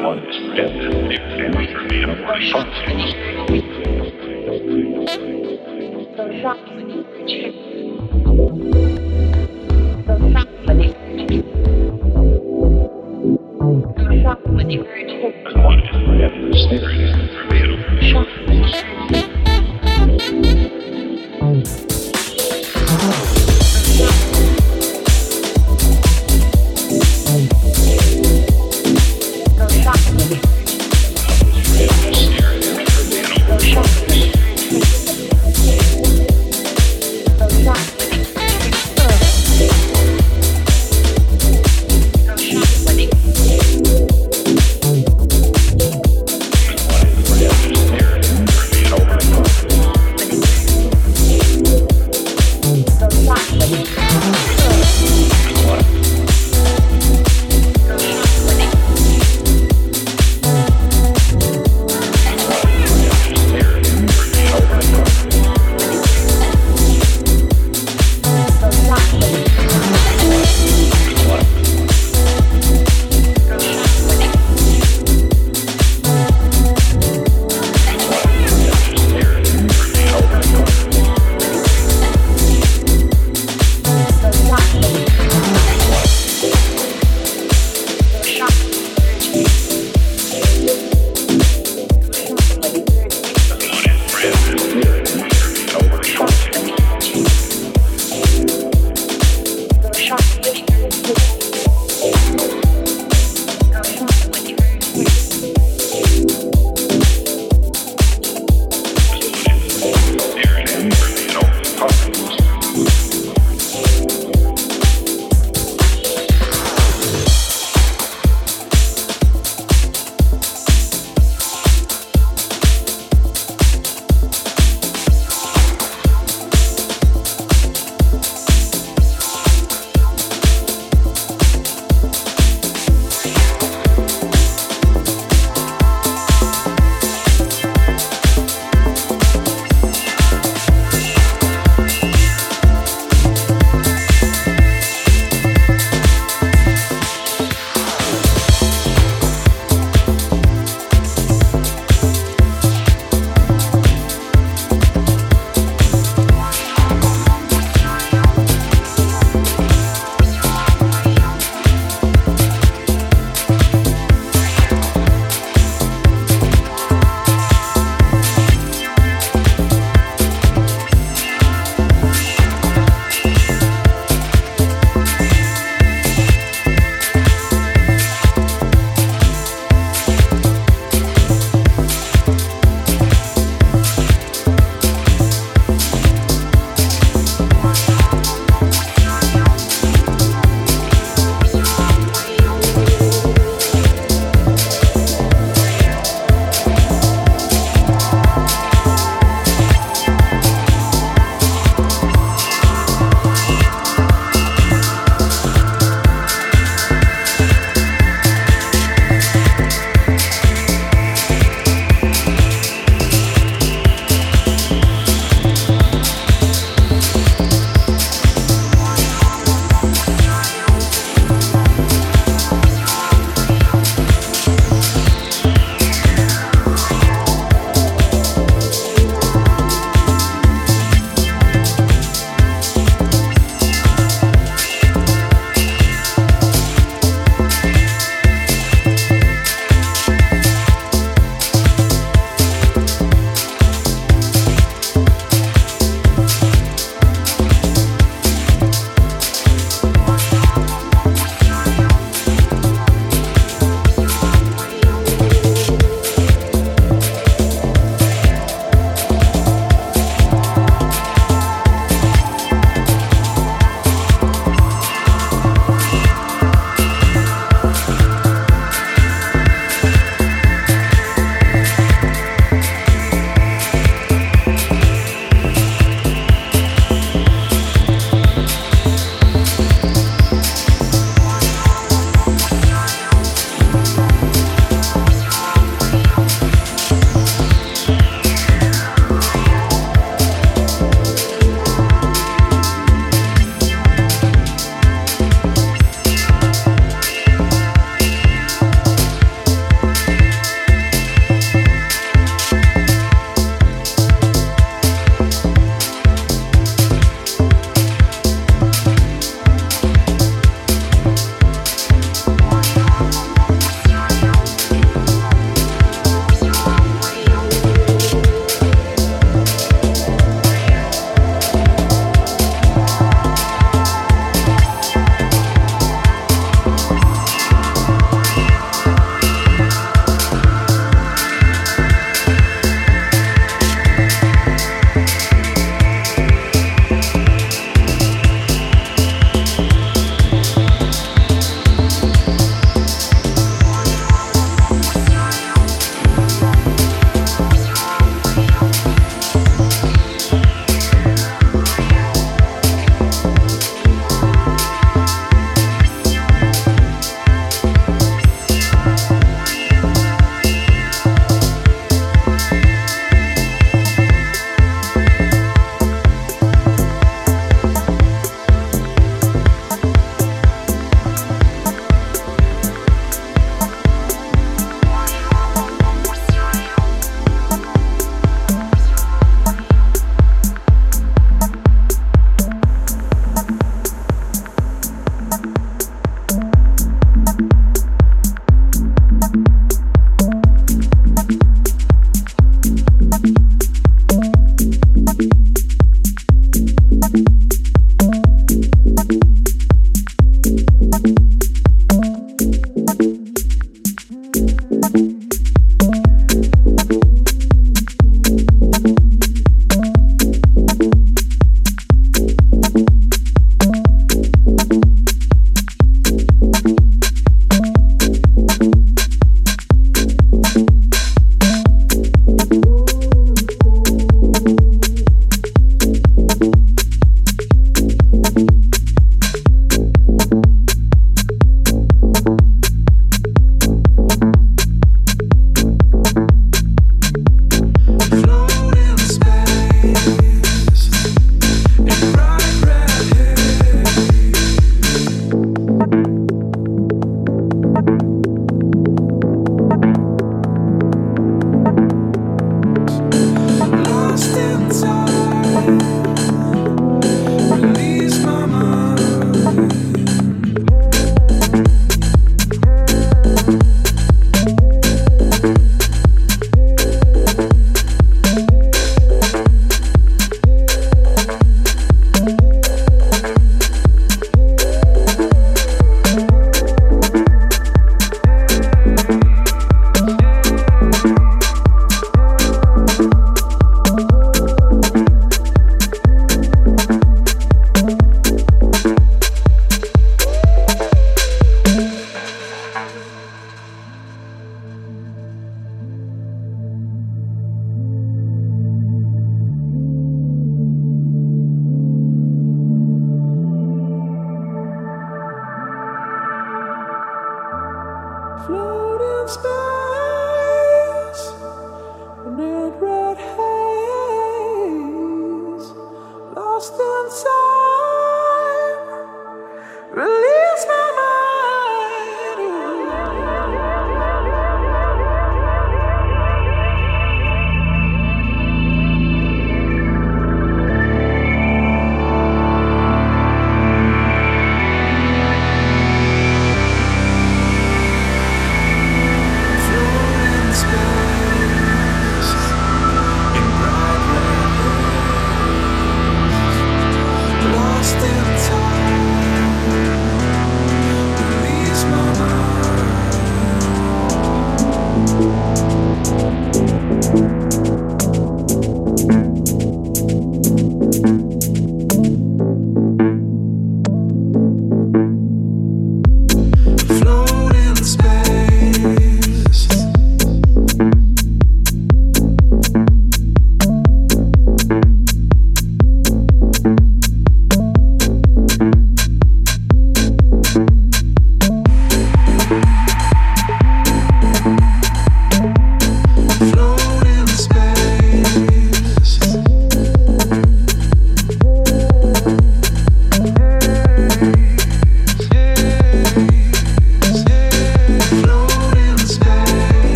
blood is red, their families are made up of sunsets. Blood is red, spirit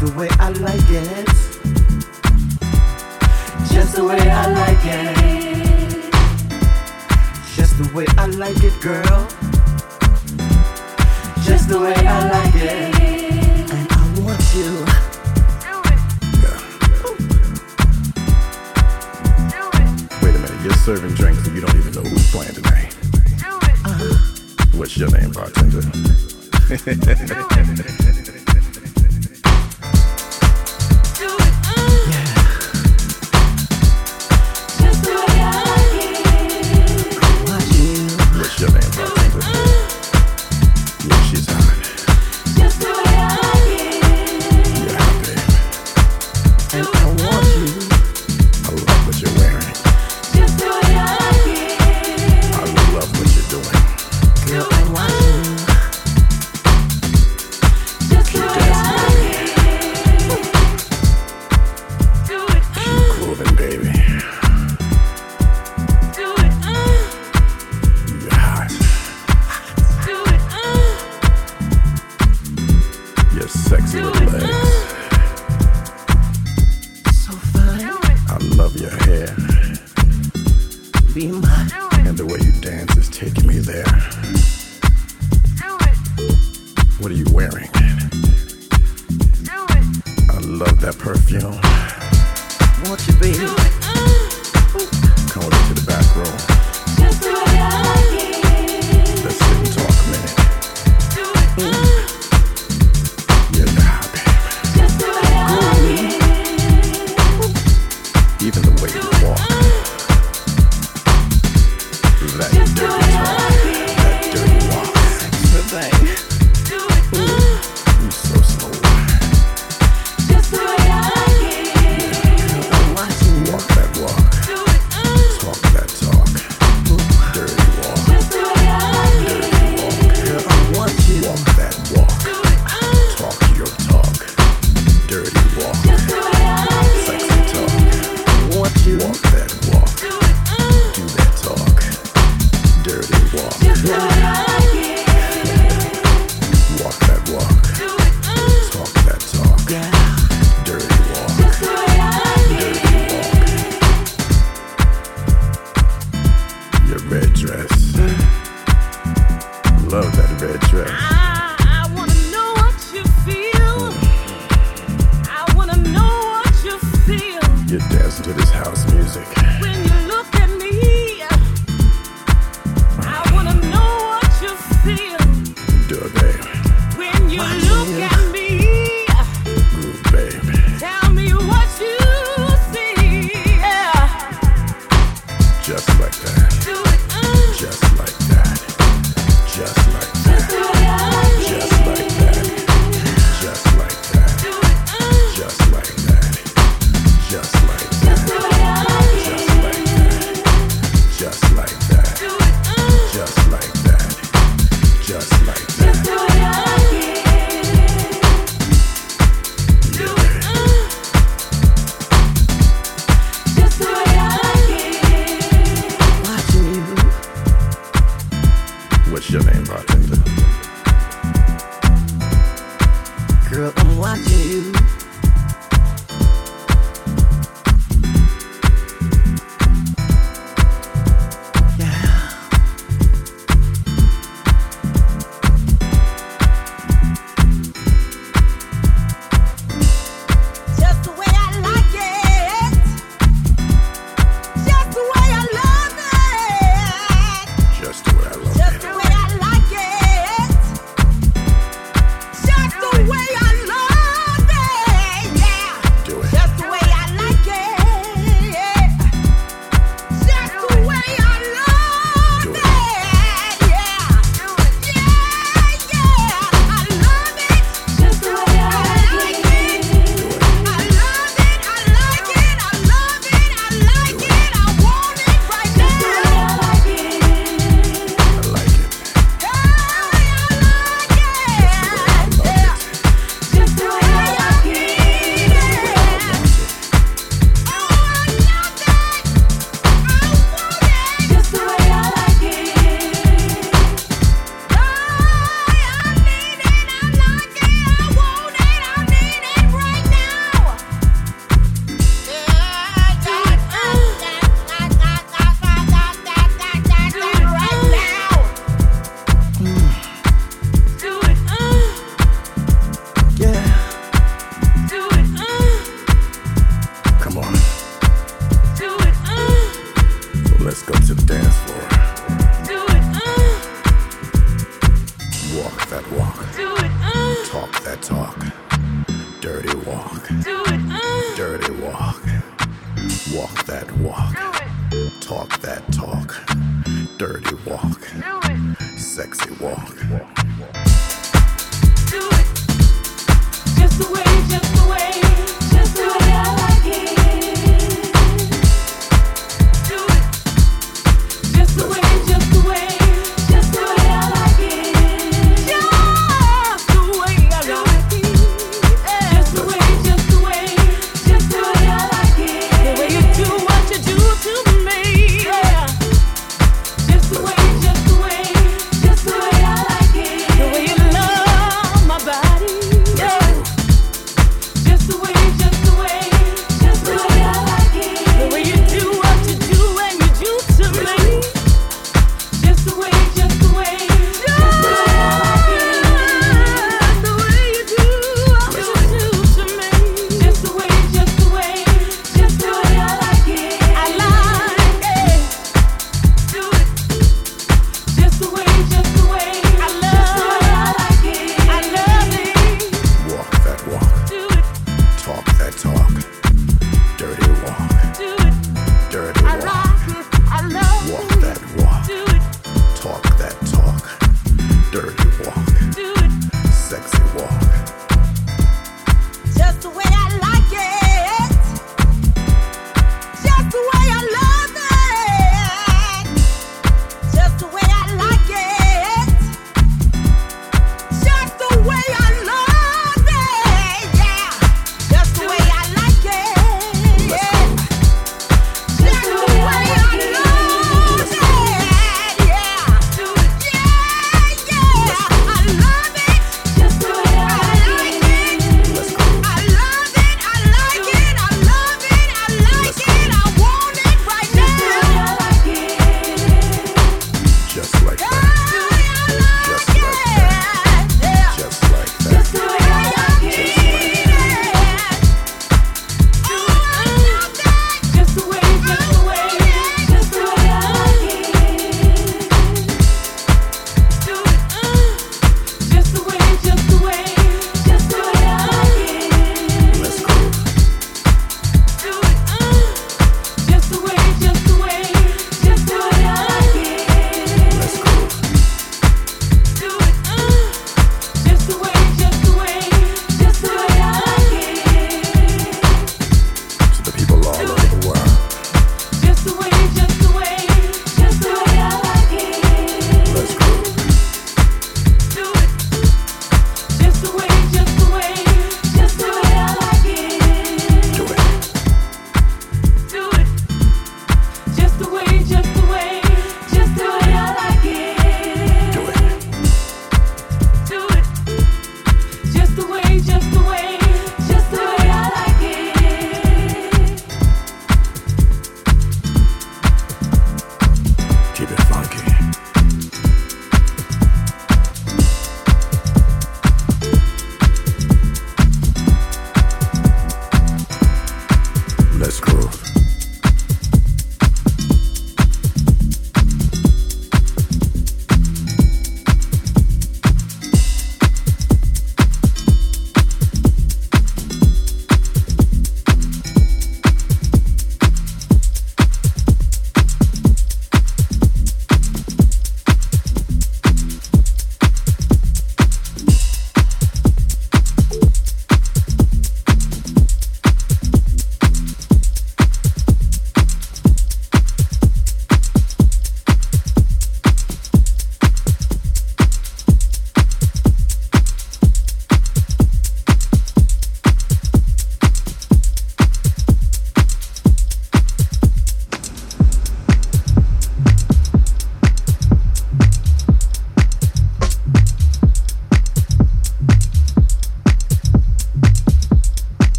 the way I like it. Just the way I like it. Just the way I like it, girl. Just the way I like it. And I want you. Do. Do it. Wait a minute, you're serving drinks and you don't even know who's playing tonight. Do it. Uh-huh. What's your name, bartender? Do it.